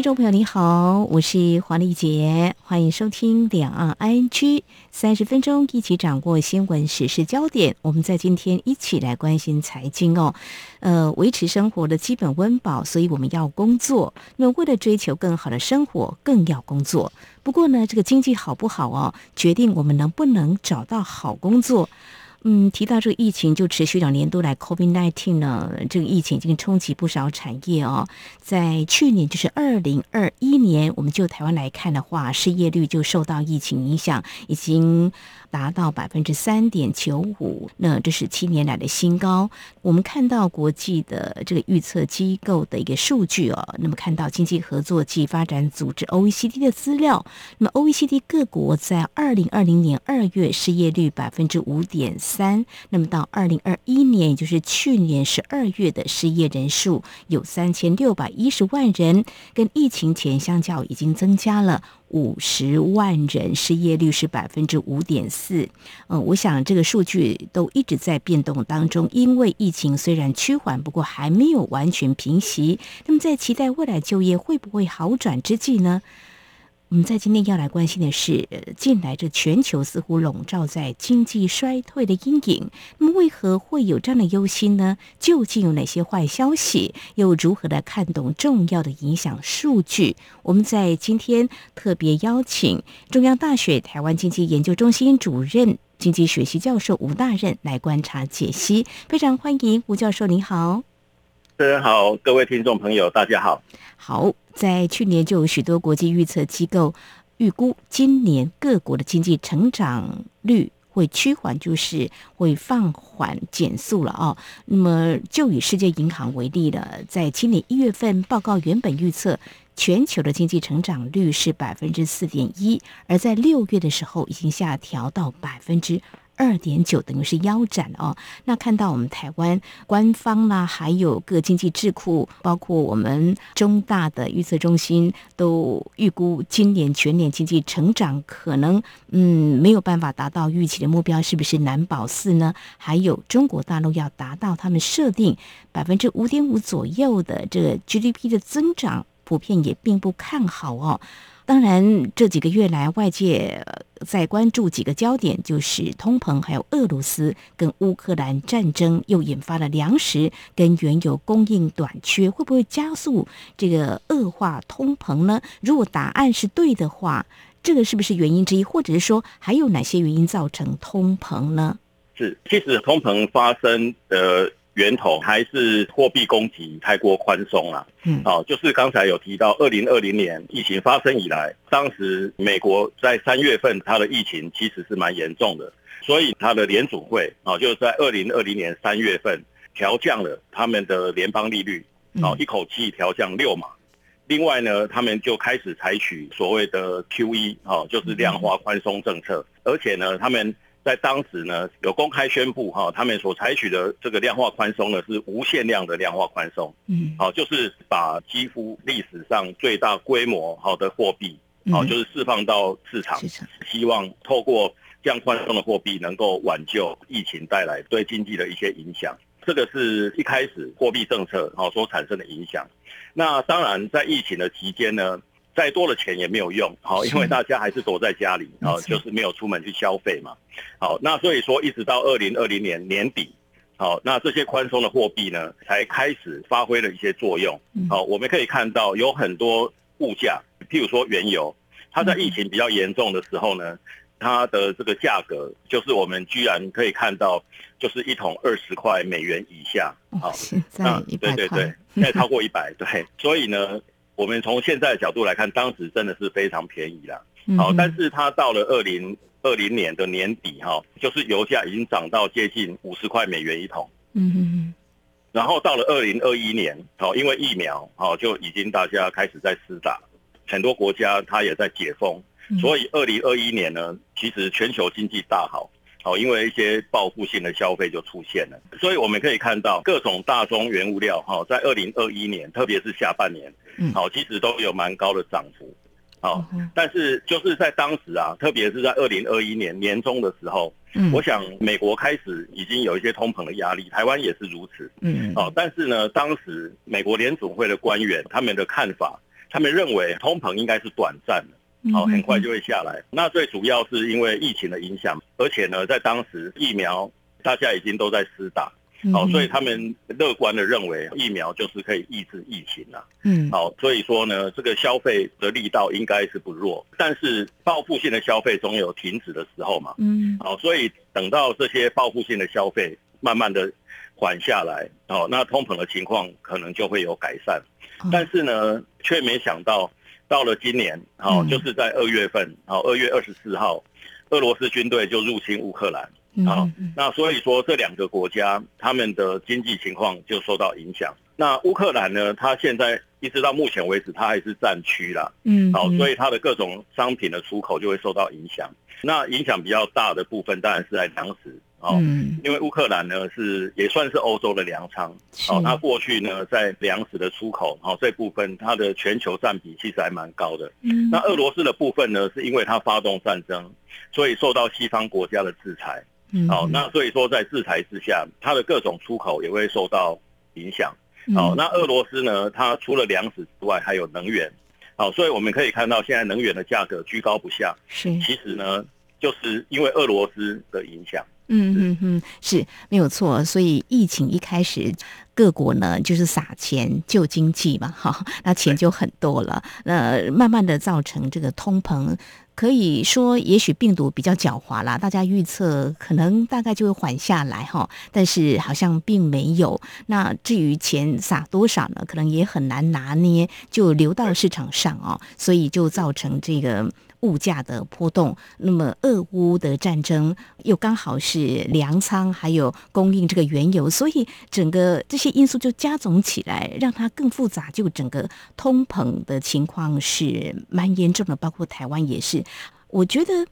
听众朋友，你好，我是黄丽杰，欢迎收听两岸 ING 三十分钟，一起掌握新闻时事焦点。我们在今天一起来关心财经哦，呃，维持生活的基本温饱，所以我们要工作。那，为了追求更好的生活，更要工作。不过呢，这个经济好不好哦，决定我们能不能找到好工作。嗯，提到这个疫情，就持续两年多来，COVID nineteen 呢，这个疫情已经冲击不少产业哦。在去年，就是二零二一年，我们就台湾来看的话，失业率就受到疫情影响，已经。达到百分之三点九五，那这是七年来的新高。我们看到国际的这个预测机构的一个数据哦，那么看到经济合作暨发展组织 OECD 的资料，那么 OECD 各国在二零二零年二月失业率百分之五点三，那么到二零二一年，也就是去年十二月的失业人数有三千六百一十万人，跟疫情前相较已经增加了。五十万人失业率是百分之五点四，嗯，我想这个数据都一直在变动当中，因为疫情虽然趋缓，不过还没有完全平息。那么在期待未来就业会不会好转之际呢？我们在今天要来关心的是，近来这全球似乎笼罩在经济衰退的阴影。那么，为何会有这样的忧心呢？究竟有哪些坏消息？又如何来看懂重要的影响数据？我们在今天特别邀请中央大学台湾经济研究中心主任、经济学系教授吴大任来观察解析。非常欢迎吴教授，您好。大家好，各位听众朋友，大家好。好。在去年就有许多国际预测机构预估，今年各国的经济成长率会趋缓，就是会放缓减速了哦。那么就以世界银行为例了，在今年一月份报告原本预测全球的经济成长率是百分之四点一，而在六月的时候已经下调到百分之。二点九等于是腰斩哦。那看到我们台湾官方啦，还有各经济智库，包括我们中大的预测中心，都预估今年全年经济成长可能嗯没有办法达到预期的目标，是不是难保四呢？还有中国大陆要达到他们设定百分之五点五左右的这个 GDP 的增长，普遍也并不看好哦。当然，这几个月来，外界在关注几个焦点，就是通膨，还有俄罗斯跟乌克兰战争，又引发了粮食跟原油供应短缺，会不会加速这个恶化通膨呢？如果答案是对的话，这个是不是原因之一，或者是说还有哪些原因造成通膨呢？是，其实通膨发生的。源头还是货币供给太过宽松了，嗯，好，就是刚才有提到，二零二零年疫情发生以来，当时美国在三月份它的疫情其实是蛮严重的，所以它的联储会啊，就是在二零二零年三月份调降了他们的联邦利率，啊，一口气调降六码。另外呢，他们就开始采取所谓的 QE，啊，就是量化宽松政策，而且呢，他们。在当时呢，有公开宣布哈，他们所采取的这个量化宽松呢，是无限量的量化宽松。嗯，好，就是把几乎历史上最大规模好的货币，好，就是释放到市场，希望透过这样宽松的货币，能够挽救疫情带来对经济的一些影响。这个是一开始货币政策好所产生的影响。那当然，在疫情的期间呢。再多的钱也没有用，好，因为大家还是躲在家里，啊，就是没有出门去消费嘛，好，那所以说一直到二零二零年年底，好，那这些宽松的货币呢，才开始发挥了一些作用，好，我们可以看到有很多物价，譬如说原油，它在疫情比较严重的时候呢，它的这个价格就是我们居然可以看到，就是一桶二十块美元以下，好，那对对对，现在超过一百，对，所以呢。我们从现在的角度来看，当时真的是非常便宜啦。好，但是它到了二零二零年的年底，哈，就是油价已经涨到接近五十块美元一桶。嗯嗯然后到了二零二一年，好，因为疫苗，好，就已经大家开始在施打，很多国家它也在解封，所以二零二一年呢，其实全球经济大好。好，因为一些报复性的消费就出现了，所以我们可以看到各种大宗原物料哈，在二零二一年，特别是下半年，好，其实都有蛮高的涨幅。好，但是就是在当时啊，特别是在二零二一年年中的时候，嗯，我想美国开始已经有一些通膨的压力，台湾也是如此，嗯，哦，但是呢，当时美国联总会的官员他们的看法，他们认为通膨应该是短暂的，好，很快就会下来。那最主要是因为疫情的影响，而且呢，在当时疫苗大家已经都在施打。好，所以他们乐观的认为疫苗就是可以抑制疫情了。嗯，好，所以说呢，这个消费的力道应该是不弱，但是报复性的消费总有停止的时候嘛。嗯，好，所以等到这些报复性的消费慢慢的缓下来，哦，那通膨的情况可能就会有改善。但是呢，却没想到到了今年，好，就是在二月份，好，二月二十四号，俄罗斯军队就入侵乌克兰。好，那所以说这两个国家他们的经济情况就受到影响。那乌克兰呢，它现在一直到目前为止，它还是战区啦。嗯，好，所以它的各种商品的出口就会受到影响。那影响比较大的部分当然是在粮食。哦，因为乌克兰呢是也算是欧洲的粮仓。哦，它过去呢在粮食的出口，好这部分它的全球占比其实还蛮高的。嗯，那俄罗斯的部分呢，是因为它发动战争，所以受到西方国家的制裁。好，那所以说在制裁之下，它的各种出口也会受到影响。好，那俄罗斯呢，它除了粮食之外，还有能源。好，所以我们可以看到现在能源的价格居高不下。是，其实呢，就是因为俄罗斯的影响。嗯嗯嗯，是没有错。所以疫情一开始，各国呢就是撒钱救经济嘛，哈，那钱就很多了。那慢慢的造成这个通膨。可以说，也许病毒比较狡猾啦，大家预测可能大概就会缓下来哈，但是好像并没有。那至于钱撒多少呢？可能也很难拿捏，就流到市场上哦，所以就造成这个。物价的波动，那么俄乌的战争又刚好是粮仓还有供应这个原油，所以整个这些因素就加总起来，让它更复杂。就整个通膨的情况是蛮严重的，包括台湾也是。我觉得，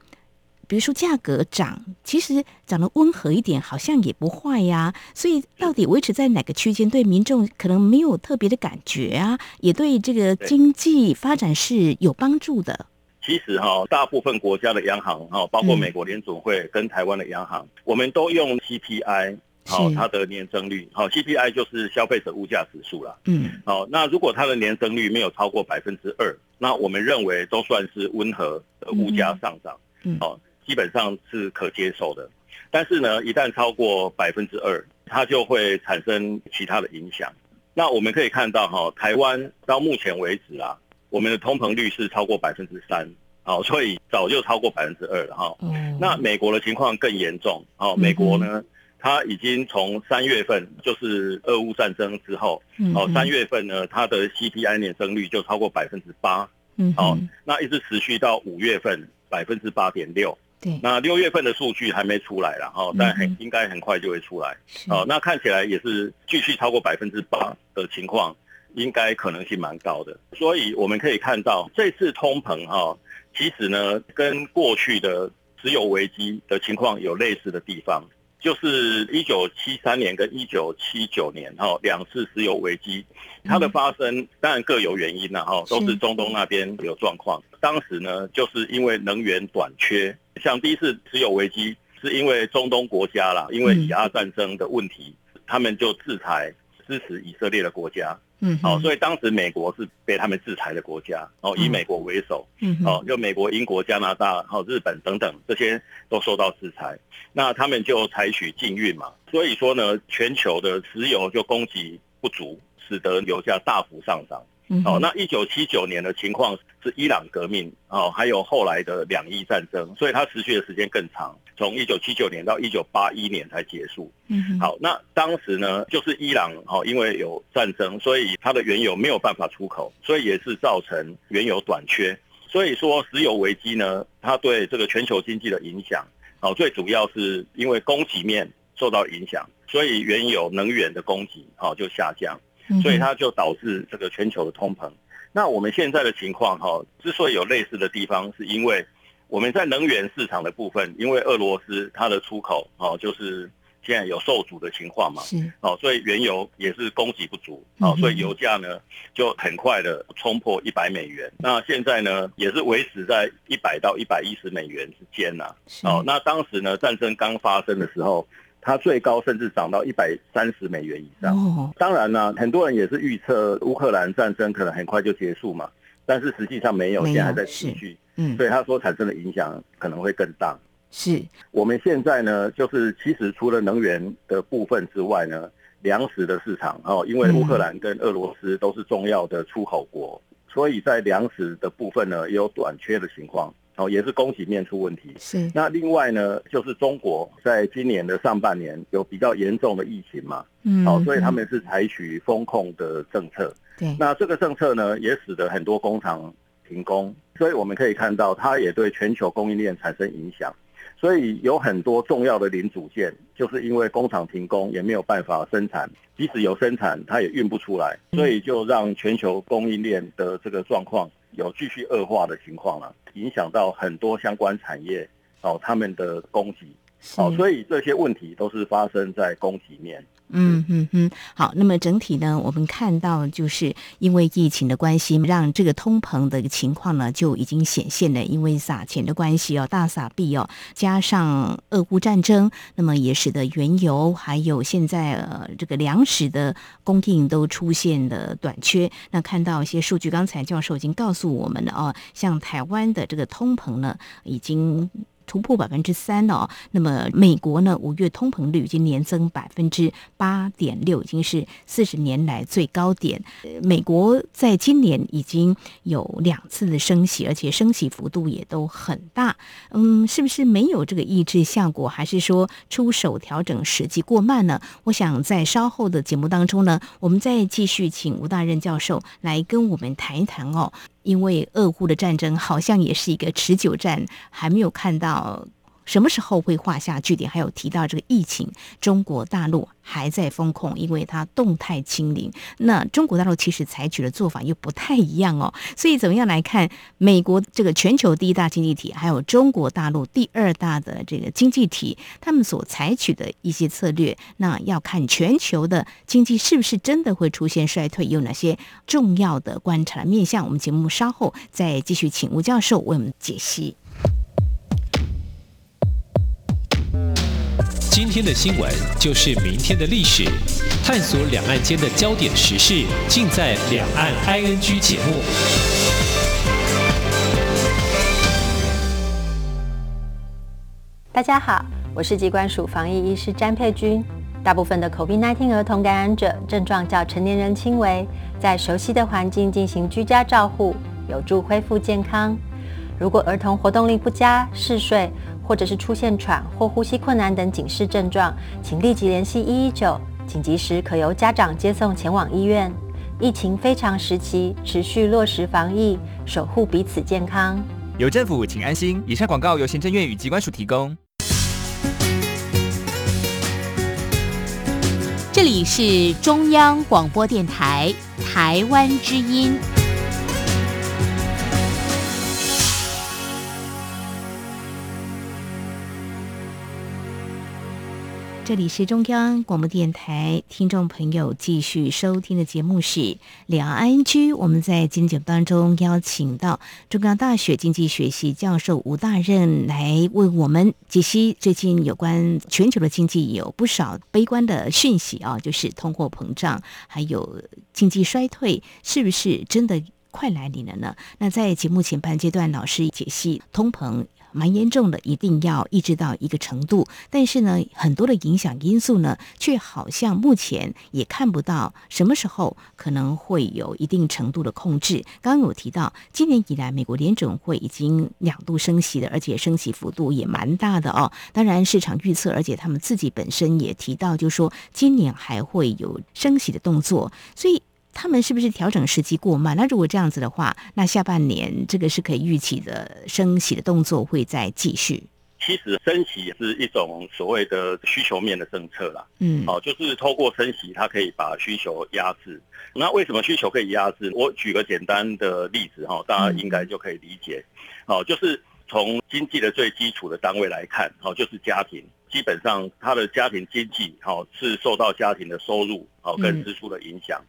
比如说价格涨，其实涨得温和一点，好像也不坏呀。所以到底维持在哪个区间，对民众可能没有特别的感觉啊，也对这个经济发展是有帮助的。其实哈，大部分国家的央行哈，包括美国联储会跟台湾的央行，我们都用 CPI，好，它的年增率，好，CPI 就是消费者物价指数了。嗯，好，那如果它的年增率没有超过百分之二，那我们认为都算是温和的物价上涨，嗯好，基本上是可接受的。但是呢，一旦超过百分之二，它就会产生其他的影响。那我们可以看到哈，台湾到目前为止啊。我们的通膨率是超过百分之三，好，所以早就超过百分之二了哈。那美国的情况更严重，好，美国呢，它已经从三月份就是俄乌战争之后，好，三月份呢，它的 CPI 年增率就超过百分之八，好，那一直持续到五月份百分之八点六，对，那六月份的数据还没出来了哈，但很应该很快就会出来，好，那看起来也是继续超过百分之八的情况。应该可能性蛮高的，所以我们可以看到这次通膨哈，其实呢跟过去的石油危机的情况有类似的地方，就是一九七三年跟一九七九年哈两次石油危机，它的发生当然各有原因了哈，都是中东那边有状况。当时呢就是因为能源短缺，像第一次石油危机是因为中东国家啦，因为以阿战争的问题，他们就制裁支持以色列的国家。嗯，好，所以当时美国是被他们制裁的国家，哦，以美国为首，嗯，哦，就美国、英国、加拿大、好日本等等这些都受到制裁，那他们就采取禁运嘛，所以说呢，全球的石油就供给不足，使得油价大幅上涨。哦，那一九七九年的情况是伊朗革命，哦，还有后来的两伊战争，所以它持续的时间更长，从一九七九年到一九八一年才结束。嗯，好，那当时呢，就是伊朗，哦，因为有战争，所以它的原油没有办法出口，所以也是造成原油短缺。所以说，石油危机呢，它对这个全球经济的影响，哦，最主要是因为供给面受到影响，所以原油能源的供给，哦，就下降。所以它就导致这个全球的通膨。那我们现在的情况哈，之所以有类似的地方，是因为我们在能源市场的部分，因为俄罗斯它的出口哦，就是现在有受阻的情况嘛，是哦，所以原油也是供给不足，哦，所以油价呢就很快的冲破一百美元。那现在呢也是维持在一百到一百一十美元之间呐。哦，那当时呢战争刚发生的时候，它最高甚至涨到一百三十美元以上。哦，当然呢，很多人也是预测乌克兰战争可能很快就结束嘛，但是实际上没有，现在还在持续。嗯，所以它所产生的影响可能会更大。是我们现在呢，就是其实除了能源的部分之外呢，粮食的市场哦，因为乌克兰跟俄罗斯都是重要的出口国，所以在粮食的部分呢，也有短缺的情况哦，也是供给面出问题。是那另外呢，就是中国在今年的上半年有比较严重的疫情嘛，嗯，哦，所以他们是采取风控的政策。对，那这个政策呢，也使得很多工厂停工。所以我们可以看到，它也对全球供应链产生影响。所以有很多重要的零组件，就是因为工厂停工，也没有办法生产。即使有生产，它也运不出来，所以就让全球供应链的这个状况有继续恶化的情况了，影响到很多相关产业哦，他们的供给。哦，所以这些问题都是发生在供给面。嗯嗯嗯，好，那么整体呢，我们看到就是因为疫情的关系，让这个通膨的情况呢就已经显现了。因为撒钱的关系哦，大撒币哦，加上俄乌战争，那么也使得原油还有现在呃这个粮食的供应都出现了短缺。那看到一些数据，刚才教授已经告诉我们了哦，像台湾的这个通膨呢，已经。突破百分之三哦，那么美国呢？五月通膨率已经年增百分之八点六，已经是四十年来最高点。美国在今年已经有两次的升息，而且升息幅度也都很大。嗯，是不是没有这个抑制效果，还是说出手调整时机过慢呢？我想在稍后的节目当中呢，我们再继续请吴大任教授来跟我们谈一谈哦。因为俄乌的战争好像也是一个持久战，还没有看到。什么时候会画下句点？还有提到这个疫情，中国大陆还在封控，因为它动态清零。那中国大陆其实采取的做法又不太一样哦。所以怎么样来看美国这个全球第一大经济体，还有中国大陆第二大的这个经济体，他们所采取的一些策略，那要看全球的经济是不是真的会出现衰退，有哪些重要的观察面向？我们节目稍后再继续请吴教授为我们解析。今天的新闻就是明天的历史，探索两岸间的焦点时事，尽在《两岸 ING》节目。大家好，我是机关署防疫医师詹佩君。大部分的 COVID-19 儿童感染者症状较成年人轻微，在熟悉的环境进行居家照护，有助恢复健康。如果儿童活动力不佳、嗜睡，或者是出现喘或呼吸困难等警示症状，请立即联系一一九，紧急时可由家长接送前往医院。疫情非常时期，持续落实防疫，守护彼此健康。有政府，请安心。以上广告由行政院与机关署提供。这里是中央广播电台台湾之音。这里是中央广播电台，听众朋友继续收听的节目是两岸居。我们在今天节目当中邀请到中央大学经济学系教授吴大任来为我们解析最近有关全球的经济有不少悲观的讯息啊，就是通货膨胀，还有经济衰退，是不是真的快来临了呢？那在节目前半阶段，老师解析通膨。蛮严重的，一定要抑制到一个程度。但是呢，很多的影响因素呢，却好像目前也看不到什么时候可能会有一定程度的控制。刚刚有提到，今年以来美国联准会已经两度升息了，而且升息幅度也蛮大的哦。当然，市场预测，而且他们自己本身也提到，就是说今年还会有升息的动作，所以。他们是不是调整时机过慢？那如果这样子的话，那下半年这个是可以预期的升息的动作会再继续。其实升息是一种所谓的需求面的政策啦，嗯，好，就是透过升息，它可以把需求压制。那为什么需求可以压制？我举个简单的例子哈，大家应该就可以理解。好，就是从经济的最基础的单位来看，好，就是家庭，基本上他的家庭经济，好是受到家庭的收入，好跟支出的影响。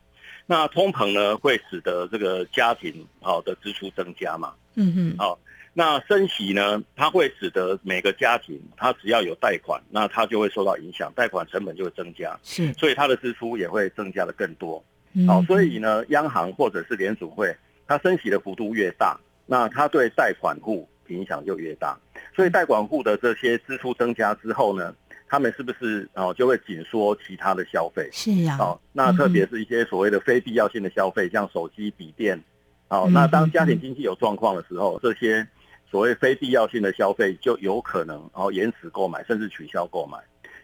那通膨呢，会使得这个家庭好的支出增加嘛？嗯哼，好。那升息呢，它会使得每个家庭，它只要有贷款，那它就会受到影响，贷款成本就会增加，是，所以它的支出也会增加的更多。好，所以呢，央行或者是联储会，它升息的幅度越大，那它对贷款户影响就越大。所以贷款户的这些支出增加之后呢，他们是不是哦就会紧缩其他的消费？是啊。好，那特别是一些所谓的非必要性的消费，像手机、笔电。好，那当家庭经济有状况的时候，这些所谓非必要性的消费就有可能哦延迟购买，甚至取消购买。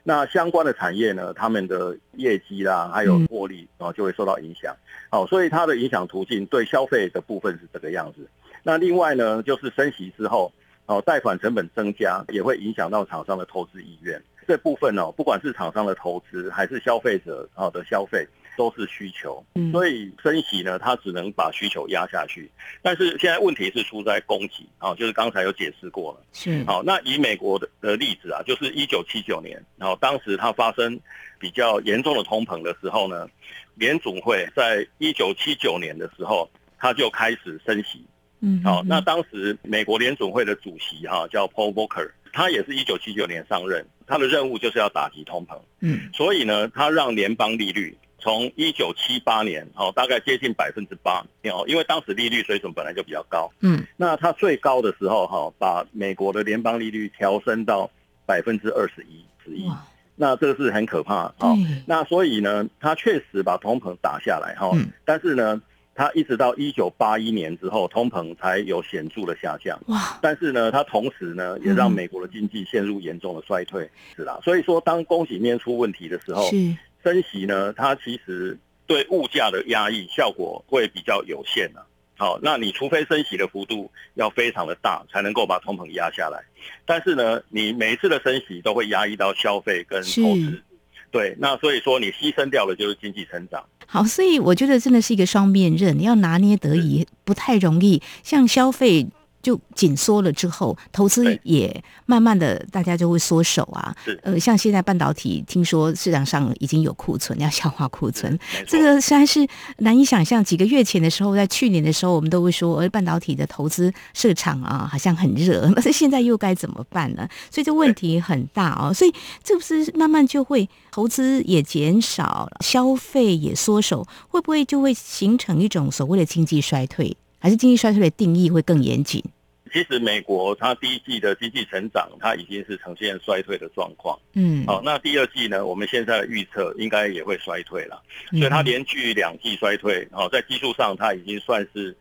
那相关的产业呢，他们的业绩啦，还有获利啊，就会受到影响。好，所以它的影响途径对消费的部分是这个样子。那另外呢，就是升息之后，哦，贷款成本增加，也会影响到厂商的投资意愿。这部分哦，不管是厂商的投资，还是消费者啊的消费。都是需求，所以升息呢，它只能把需求压下去。但是现在问题是出在供给啊，就是刚才有解释过了。是好，那以美国的的例子啊，就是一九七九年，然后当时它发生比较严重的通膨的时候呢，联总会在一九七九年的时候，它就开始升息。嗯，好，那当时美国联总会的主席哈叫 Paul Volcker，他也是一九七九年上任，他的任务就是要打击通膨。嗯，所以呢，他让联邦利率。从一九七八年，哦，大概接近百分之八，哦，因为当时利率水准本来就比较高，嗯，那它最高的时候，哈，把美国的联邦利率调升到百分之二十一之一，那这个是很可怕，哦，那所以呢，它确实把通膨打下来，哈，但是呢，它一直到一九八一年之后，通膨才有显著的下降，哇，但是呢，它同时呢，也让美国的经济陷入严重的衰退，是啦，所以说当供给面出问题的时候，是。升息呢，它其实对物价的压抑效果会比较有限啊。好，那你除非升息的幅度要非常的大，才能够把通膨压下来。但是呢，你每一次的升息都会压抑到消费跟投资。对，那所以说你牺牲掉的就是经济成长。好，所以我觉得真的是一个双面刃，你要拿捏得宜，不太容易。像消费。就紧缩了之后，投资也慢慢的，大家就会缩手啊。呃，像现在半导体，听说市场上已经有库存，要消化库存，这个实在是难以想象。几个月前的时候，在去年的时候，我们都会说，而半导体的投资市场啊，好像很热。但是现在又该怎么办呢？所以这问题很大哦。所以这不是慢慢就会投资也减少，消费也缩手，会不会就会形成一种所谓的经济衰退？还是经济衰退的定义会更严谨？其实美国它第一季的经济成长，它已经是呈现衰退的状况。嗯，好，那第二季呢？我们现在的预测应该也会衰退了，所以它连续两季衰退，哦，在技术上它已经算是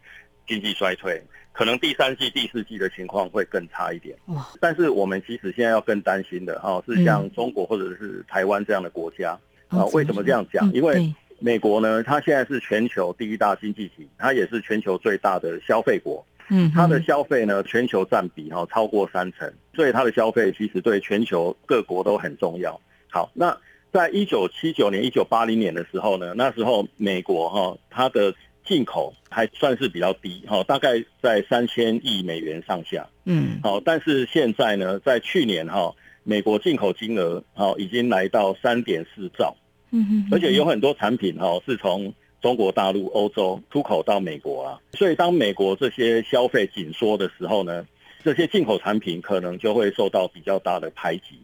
经济衰退，可能第三季、第四季的情况会更差一点。哇！但是我们其实现在要更担心的，哈，是像中国或者是台湾这样的国家啊？为什么这样讲？因为美国呢，它现在是全球第一大经济体，它也是全球最大的消费国。嗯，它的消费呢，全球占比哈超过三成，所以它的消费其实对全球各国都很重要。好，那在一九七九年、一九八零年的时候呢，那时候美国哈它的进口还算是比较低哈，大概在三千亿美元上下。嗯，好，但是现在呢，在去年哈，美国进口金额哦已经来到三点四兆。嗯哼，而且有很多产品哈是从中国大陆、欧洲出口到美国啊，所以当美国这些消费紧缩的时候呢，这些进口产品可能就会受到比较大的排挤。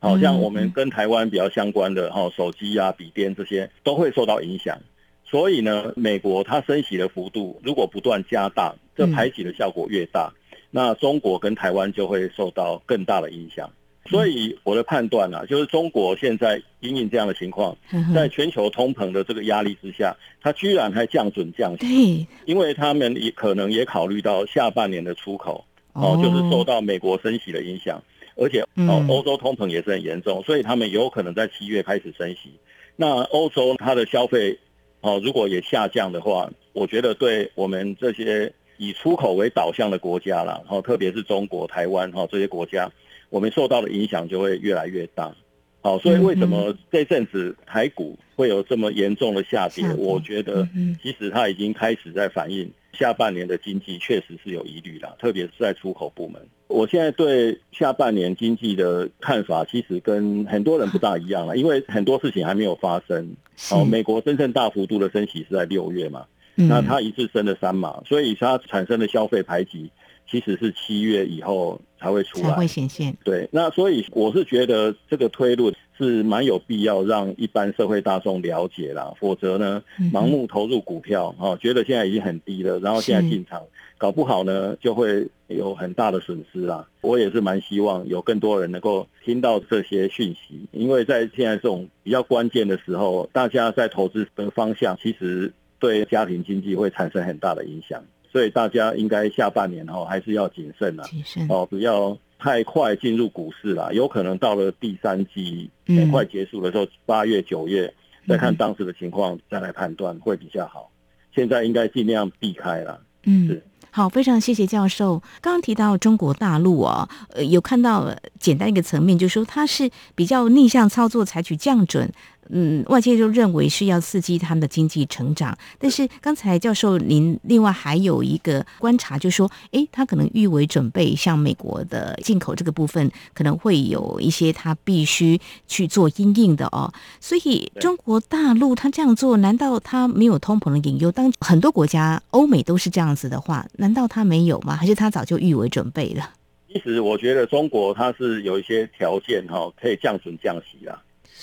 好像我们跟台湾比较相关的哈，手机啊、笔电这些都会受到影响。所以呢，美国它升息的幅度如果不断加大，这排挤的效果越大，那中国跟台湾就会受到更大的影响。所以我的判断呢，就是中国现在因应这样的情况，在全球通膨的这个压力之下，它居然还降准降息，因为他们也可能也考虑到下半年的出口哦，就是受到美国升息的影响，而且哦欧洲通膨也是很严重，所以他们有可能在七月开始升息。那欧洲它的消费哦如果也下降的话，我觉得对我们这些以出口为导向的国家啦，然后特别是中国、台湾哈这些国家。我们受到的影响就会越来越大，好，所以为什么这阵子台股会有这么严重的下跌？我觉得其实它已经开始在反映下半年的经济确实是有疑虑了，特别是在出口部门。我现在对下半年经济的看法，其实跟很多人不大一样了，因为很多事情还没有发生。好，美国真正大幅度的升息是在六月嘛，那它一次升了三码，所以它产生的消费排挤。其实是七月以后才会出来，才会显现。对，那所以我是觉得这个推论是蛮有必要让一般社会大众了解啦，否则呢，盲目投入股票哦，觉得现在已经很低了，然后现在进场，搞不好呢就会有很大的损失啦。我也是蛮希望有更多人能够听到这些讯息，因为在现在这种比较关键的时候，大家在投资的方向其实对家庭经济会产生很大的影响。所以大家应该下半年哦还是要谨慎谨慎哦，不要太快进入股市啦。有可能到了第三季很快结束的时候，八月九月再看当时的情况再来判断会比较好。现在应该尽量避开了。嗯，是好，非常谢谢教授。刚刚提到中国大陆啊，呃，有看到简单一个层面，就是说它是比较逆向操作，采取降准。嗯，外界就认为是要刺激他们的经济成长，但是刚才教授您另外还有一个观察，就说，哎，他可能预为准备，像美国的进口这个部分，可能会有一些他必须去做因应的哦。所以中国大陆他这样做，难道他没有通膨的隐忧？当很多国家欧美都是这样子的话，难道他没有吗？还是他早就预为准备了？其实我觉得中国它是有一些条件哈，可以降准降息啦。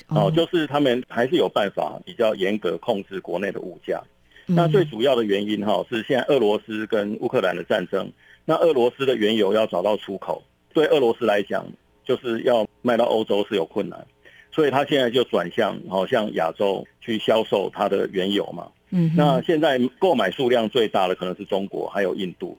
哦，就是他们还是有办法比较严格控制国内的物价。那最主要的原因哈是现在俄罗斯跟乌克兰的战争。那俄罗斯的原油要找到出口，对俄罗斯来讲，就是要卖到欧洲是有困难，所以他现在就转向好像亚洲去销售它的原油嘛。嗯，那现在购买数量最大的可能是中国，还有印度。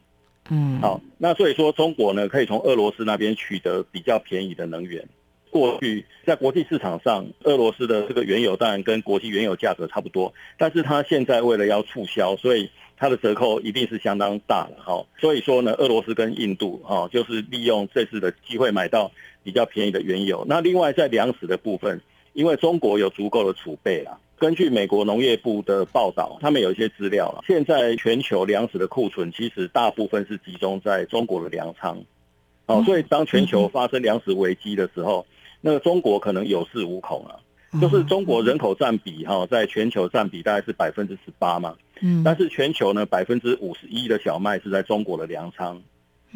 嗯，好，那所以说中国呢可以从俄罗斯那边取得比较便宜的能源。过去在国际市场上，俄罗斯的这个原油当然跟国际原油价格差不多，但是它现在为了要促销，所以它的折扣一定是相当大的哈。所以说呢，俄罗斯跟印度哈，就是利用这次的机会买到比较便宜的原油。那另外在粮食的部分，因为中国有足够的储备啦，根据美国农业部的报道，他们有一些资料了，现在全球粮食的库存其实大部分是集中在中国的粮仓，哦，所以当全球发生粮食危机的时候。那个中国可能有恃无恐啊，就是中国人口占比哈，在全球占比大概是百分之十八嘛，嗯，但是全球呢百分之五十一的小麦是在中国的粮仓，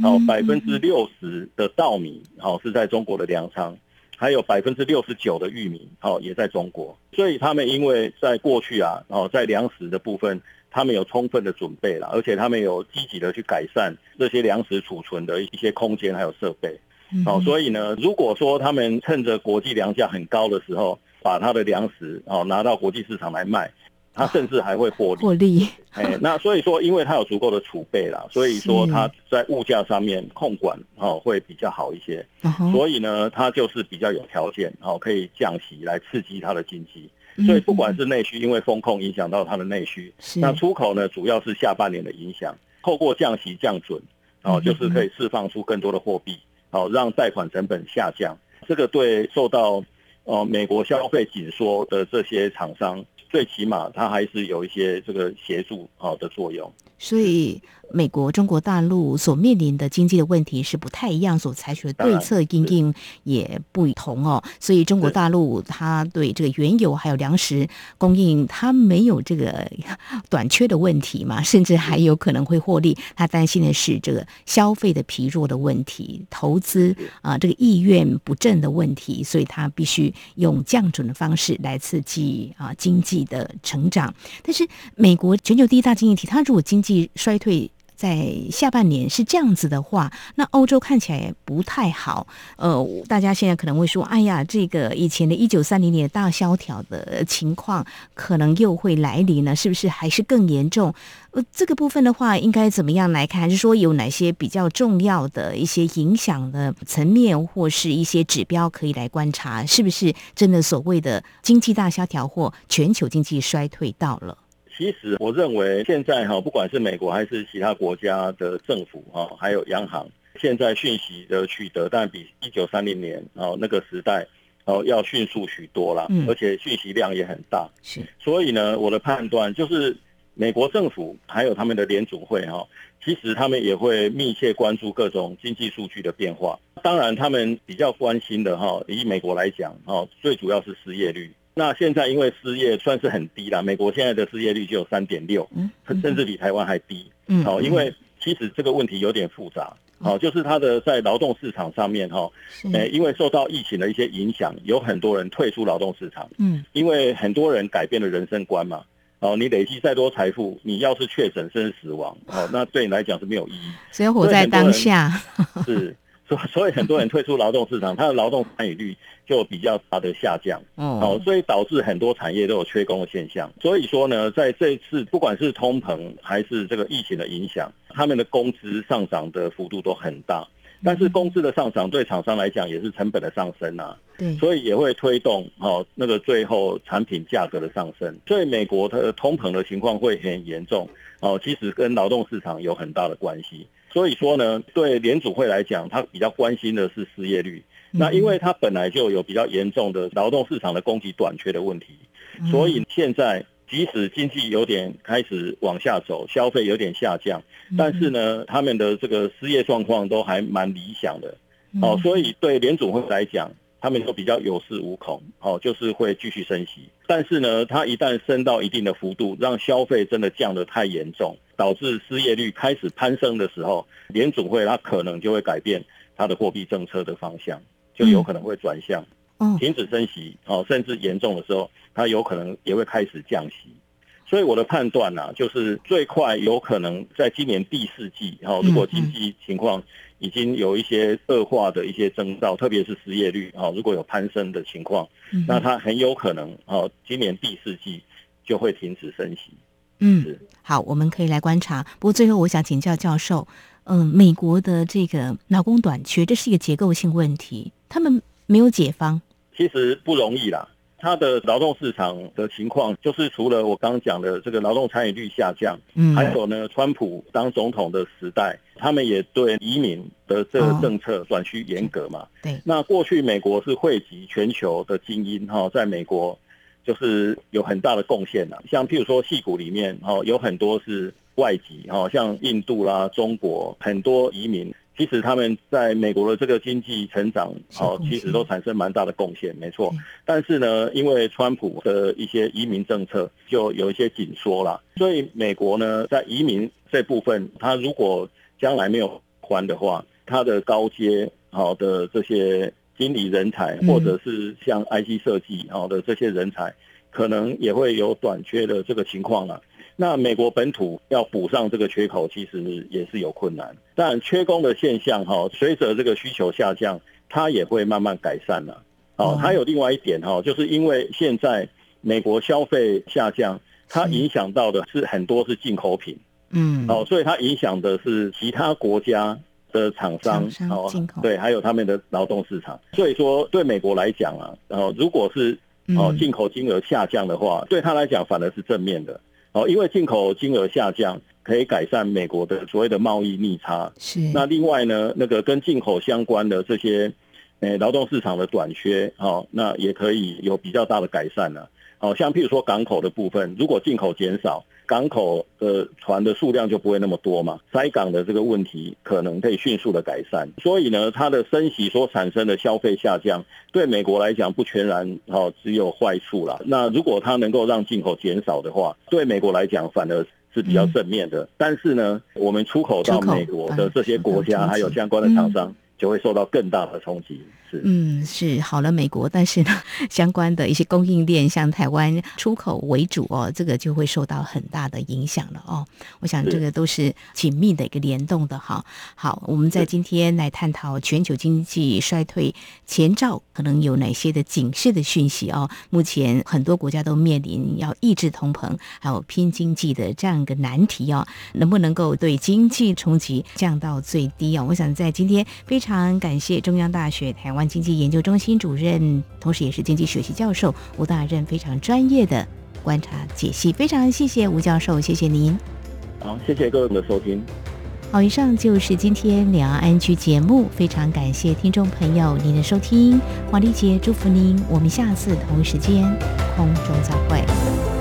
好，百分之六十的稻米好是在中国的粮仓，还有百分之六十九的玉米好也在中国，所以他们因为在过去啊，哦，在粮食的部分，他们有充分的准备了，而且他们有积极的去改善这些粮食储存的一些空间还有设备。哦，所以呢，如果说他们趁着国际粮价很高的时候，把他的粮食哦拿到国际市场来卖，他甚至还会获利。获利。哎，那所以说，因为他有足够的储备啦，所以说他在物价上面控管哦会比较好一些。所以呢，他就是比较有条件哦可以降息来刺激他的经济。所以不管是内需，因为风控影响到它的内需，那出口呢主要是下半年的影响，透过降息降准哦，就是可以释放出更多的货币。好，让贷款成本下降，这个对受到呃美国消费紧缩的这些厂商，最起码它还是有一些这个协助好的作用。所以。美国、中国大陆所面临的经济的问题是不太一样，所采取的对策应应也不同哦。所以中国大陆它对这个原油还有粮食供应，它没有这个 短缺的问题嘛，甚至还有可能会获利。他担心的是这个消费的疲弱的问题，投资啊这个意愿不振的问题，所以他必须用降准的方式来刺激啊经济的成长。但是美国全球第一大经济体，它如果经济衰退，在下半年是这样子的话，那欧洲看起来不太好。呃，大家现在可能会说：“哎呀，这个以前的一九三零年大萧条的情况可能又会来临了，是不是？还是更严重？”呃，这个部分的话，应该怎么样来看？还是说有哪些比较重要的一些影响的层面，或是一些指标可以来观察，是不是真的所谓的经济大萧条或全球经济衰退到了？其实我认为现在哈，不管是美国还是其他国家的政府哈，还有央行，现在讯息的取得，但比一九三零年哦那个时代哦要迅速许多了，而且讯息量也很大。是，所以呢，我的判断就是美国政府还有他们的联储会哈，其实他们也会密切关注各种经济数据的变化。当然，他们比较关心的哈，以美国来讲哈，最主要是失业率。那现在因为失业算是很低了，美国现在的失业率只有三点六，甚至比台湾还低。嗯，好，因为其实这个问题有点复杂。好，就是它的在劳动市场上面哈，诶，因为受到疫情的一些影响，有很多人退出劳动市场。嗯，因为很多人改变了人生观嘛。哦，你累积再多财富，你要是确诊甚至死亡，哦，那对你来讲是没有意义。所以活在当下。是，所所以很多人退出劳动市场，他的劳动参与率就比较大的下降。哦，所以导致很多产业都有缺工的现象。所以说呢，在这次不管是通膨还是这个疫情的影响，他们的工资上涨的幅度都很大。但是工资的上涨对厂商来讲也是成本的上升啊，对，所以也会推动哦那个最后产品价格的上升。所以美国的通膨的情况会很严重哦，其实跟劳动市场有很大的关系。所以说呢，对联储会来讲，他比较关心的是失业率。那因为它本来就有比较严重的劳动市场的供给短缺的问题，所以现在。即使经济有点开始往下走，消费有点下降，但是呢，他们的这个失业状况都还蛮理想的，哦，所以对联总会来讲，他们都比较有恃无恐，哦，就是会继续升息。但是呢，它一旦升到一定的幅度，让消费真的降得太严重，导致失业率开始攀升的时候，联总会它可能就会改变它的货币政策的方向，就有可能会转向。停止升息哦，甚至严重的时候，它有可能也会开始降息。所以我的判断呢，就是最快有可能在今年第四季，哦，如果经济情况已经有一些恶化的一些征兆，特别是失业率哦，如果有攀升的情况，那它很有可能哦，今年第四季就会停止升息。嗯，好，我们可以来观察。不过最后我想请教教授，嗯，美国的这个劳工短缺，这是一个结构性问题，他们没有解方。其实不容易啦，它的劳动市场的情况，就是除了我刚刚讲的这个劳动参与率下降，嗯，还有呢，川普当总统的时代，他们也对移民的这个政策转趋严格嘛。对，那过去美国是汇集全球的精英哈，在美国就是有很大的贡献呐。像譬如说，戏骨里面哈，有很多是外籍哈，像印度啦、中国很多移民。其实他们在美国的这个经济成长，哦，其实都产生蛮大的贡献，没错。但是呢，因为川普的一些移民政策，就有一些紧缩了。所以美国呢，在移民这部分，它如果将来没有还的话，它的高阶好的这些经理人才，或者是像 IC 设计好的这些人才，可能也会有短缺的这个情况了。那美国本土要补上这个缺口，其实也是有困难。但缺工的现象哈，随着这个需求下降，它也会慢慢改善了。哦，还有另外一点哈，就是因为现在美国消费下降，它影响到的是很多是进口品。嗯。哦，所以它影响的是其他国家的厂商哦，对，还有他们的劳动市场。所以说，对美国来讲啊，然后如果是哦进口金额下降的话，对他来讲反而是正面的。哦，因为进口金额下降，可以改善美国的所谓的贸易逆差。是。那另外呢，那个跟进口相关的这些，诶，劳动市场的短缺，哦，那也可以有比较大的改善了。哦，像譬如说港口的部分，如果进口减少。港口的船的数量就不会那么多嘛，塞港的这个问题可能可以迅速的改善。所以呢，它的升息所产生的消费下降，对美国来讲不全然哦只有坏处啦。那如果它能够让进口减少的话，对美国来讲反而是比较正面的。但是呢，我们出口到美国的这些国家还有相关的厂商。就会受到更大的冲击，是嗯是好了美国，但是呢 相关的一些供应链，像台湾出口为主哦，这个就会受到很大的影响了哦。我想这个都是紧密的一个联动的哈。好，我们在今天来探讨全球经济衰退前兆，可能有哪些的警示的讯息哦。目前很多国家都面临要抑制通膨，还有拼经济的这样一个难题哦。能不能够对经济冲击降到最低啊？我想在今天。非常感谢中央大学台湾经济研究中心主任，同时也是经济学系教授吴大任非常专业的观察解析，非常谢谢吴教授，谢谢您。好，谢谢各位的收听。好，以上就是今天两岸安居节目，非常感谢听众朋友您的收听，黄丽杰祝福您，我们下次同一时间空中再。